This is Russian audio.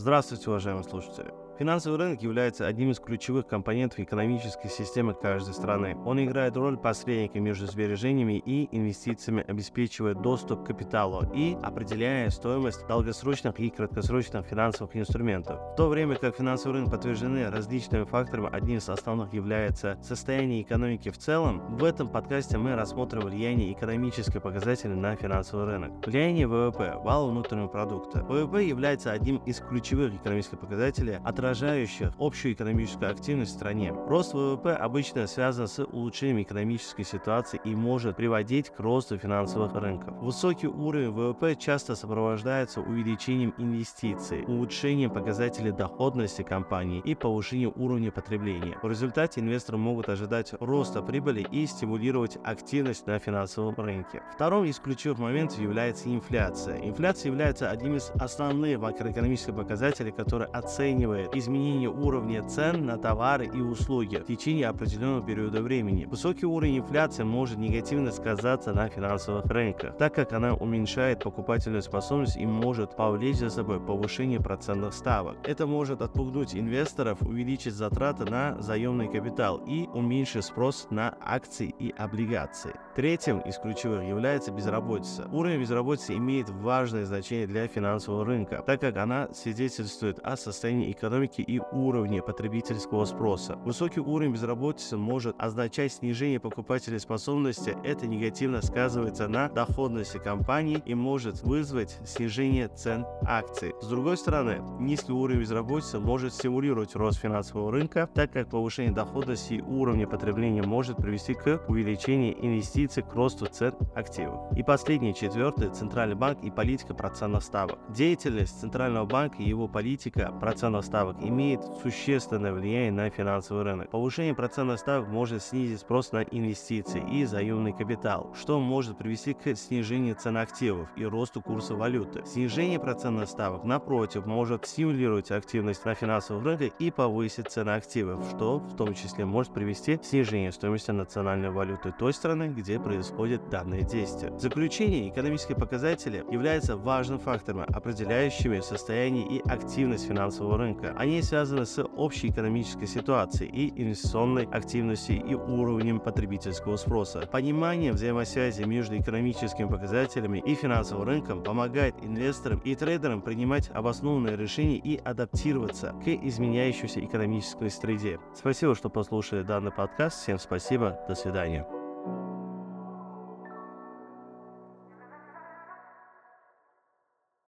Здравствуйте, уважаемые слушатели. Финансовый рынок является одним из ключевых компонентов экономической системы каждой страны. Он играет роль посредника между сбережениями и инвестициями, обеспечивая доступ к капиталу и определяя стоимость долгосрочных и краткосрочных финансовых инструментов. В то время как финансовый рынок подтверждены различными факторами, одним из основных является состояние экономики в целом, в этом подкасте мы рассмотрим влияние экономических показателей на финансовый рынок. Влияние ВВП, валового внутреннего продукта. ВВП является одним из ключевых экономических показателей, отражающих отражающих общую экономическую активность в стране. Рост ВВП обычно связан с улучшением экономической ситуации и может приводить к росту финансовых рынков. Высокий уровень ВВП часто сопровождается увеличением инвестиций, улучшением показателей доходности компании и повышением уровня потребления. В результате инвесторы могут ожидать роста прибыли и стимулировать активность на финансовом рынке. Вторым из ключевых моментов является инфляция. Инфляция является одним из основных макроэкономических показателей, который оценивает изменение уровня цен на товары и услуги в течение определенного периода времени. Высокий уровень инфляции может негативно сказаться на финансовых рынках, так как она уменьшает покупательную способность и может повлечь за собой повышение процентных ставок. Это может отпугнуть инвесторов, увеличить затраты на заемный капитал и уменьшить спрос на акции и облигации. Третьим из ключевых является безработица. Уровень безработицы имеет важное значение для финансового рынка, так как она свидетельствует о состоянии экономики и уровне потребительского спроса. Высокий уровень безработицы может означать снижение покупательной способности. Это негативно сказывается на доходности компании и может вызвать снижение цен акций. С другой стороны, низкий уровень безработицы может стимулировать рост финансового рынка, так как повышение доходности и уровня потребления может привести к увеличению инвестиций к росту цен активов. И последнее, четвертое, Центральный банк и политика процентных ставок. Деятельность Центрального банка и его политика процентных ставок имеет существенное влияние на финансовый рынок. Повышение процентных ставок может снизить спрос на инвестиции и заемный капитал, что может привести к снижению цен активов и росту курса валюты. Снижение процентных ставок, напротив, может стимулировать активность на финансовом рынке и повысить цены активов, что в том числе может привести к снижению стоимости национальной валюты той страны, где происходит данное действие. В заключение, экономические показатели являются важным фактором, определяющими состояние и активность финансового рынка. Они связаны с общей экономической ситуацией и инвестиционной активностью и уровнем потребительского спроса. Понимание взаимосвязи между экономическими показателями и финансовым рынком помогает инвесторам и трейдерам принимать обоснованные решения и адаптироваться к изменяющейся экономической среде. Спасибо, что послушали данный подкаст. Всем спасибо. До свидания.